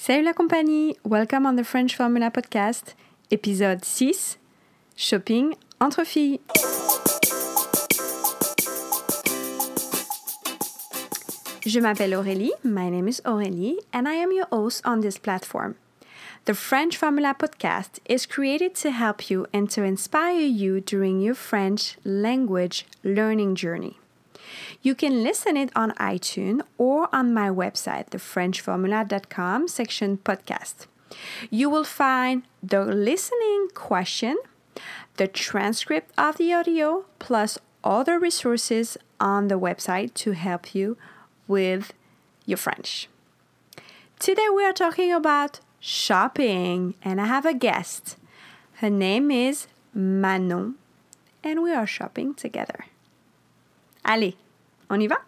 Salut la compagnie, welcome on the French Formula Podcast, épisode 6, Shopping entre filles. Je m'appelle Aurélie, my name is Aurélie, and I am your host on this platform. The French Formula podcast is created to help you and to inspire you during your French language learning journey. You can listen it on iTunes or on my website, thefrenchformula.com section podcast. You will find the listening question, the transcript of the audio, plus other resources on the website to help you with your French. Today we are talking about shopping and I have a guest. Her name is Manon and we are shopping together. Allez, on y va?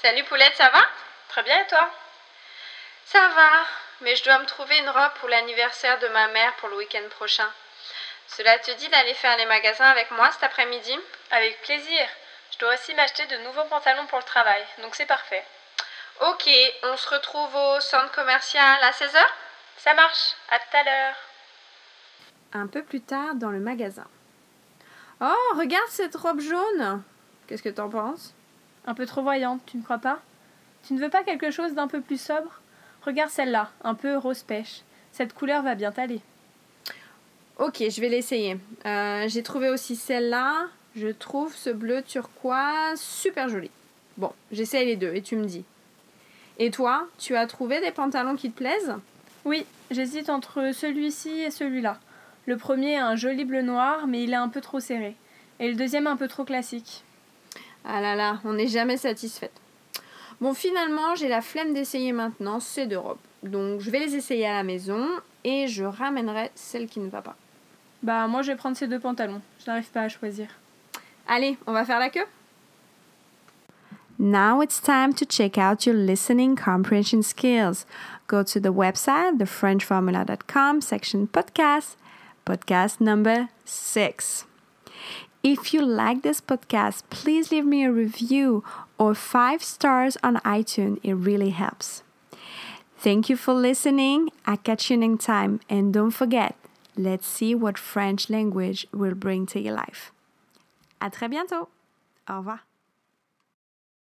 Salut Poulette, ça va? Très bien et toi? Ça va, mais je dois me trouver une robe pour l'anniversaire de ma mère pour le week-end prochain. Cela te dit d'aller faire les magasins avec moi cet après-midi? Avec plaisir. Je dois aussi m'acheter de nouveaux pantalons pour le travail, donc c'est parfait. Ok, on se retrouve au centre commercial à 16h Ça marche, à tout à l'heure. Un peu plus tard dans le magasin. Oh, regarde cette robe jaune Qu'est-ce que t'en penses? Un peu trop voyante, tu ne crois pas? Tu ne veux pas quelque chose d'un peu plus sobre? Regarde celle-là, un peu rose pêche. Cette couleur va bien t'aller. Ok, je vais l'essayer. Euh, J'ai trouvé aussi celle-là. Je trouve ce bleu turquoise super joli. Bon, j'essaye les deux et tu me dis. Et toi, tu as trouvé des pantalons qui te plaisent? Oui, j'hésite entre celui-ci et celui-là. Le premier a un joli bleu noir, mais il est un peu trop serré. Et le deuxième un peu trop classique. Ah là là, on n'est jamais satisfaite. Bon, finalement, j'ai la flemme d'essayer maintenant ces deux robes. Donc, je vais les essayer à la maison et je ramènerai celle qui ne va pas. Bah, moi je vais prendre ces deux pantalons. Je n'arrive pas à choisir. Allez, on va faire la queue Now it's time to check out your listening comprehension skills. Go to the website, thefrenchformula.com, section podcast, podcast number six. If you like this podcast, please leave me a review or five stars on iTunes. It really helps. Thank you for listening. I catch you next time. And don't forget, let's see what French language will bring to your life. À très bientôt. Au revoir.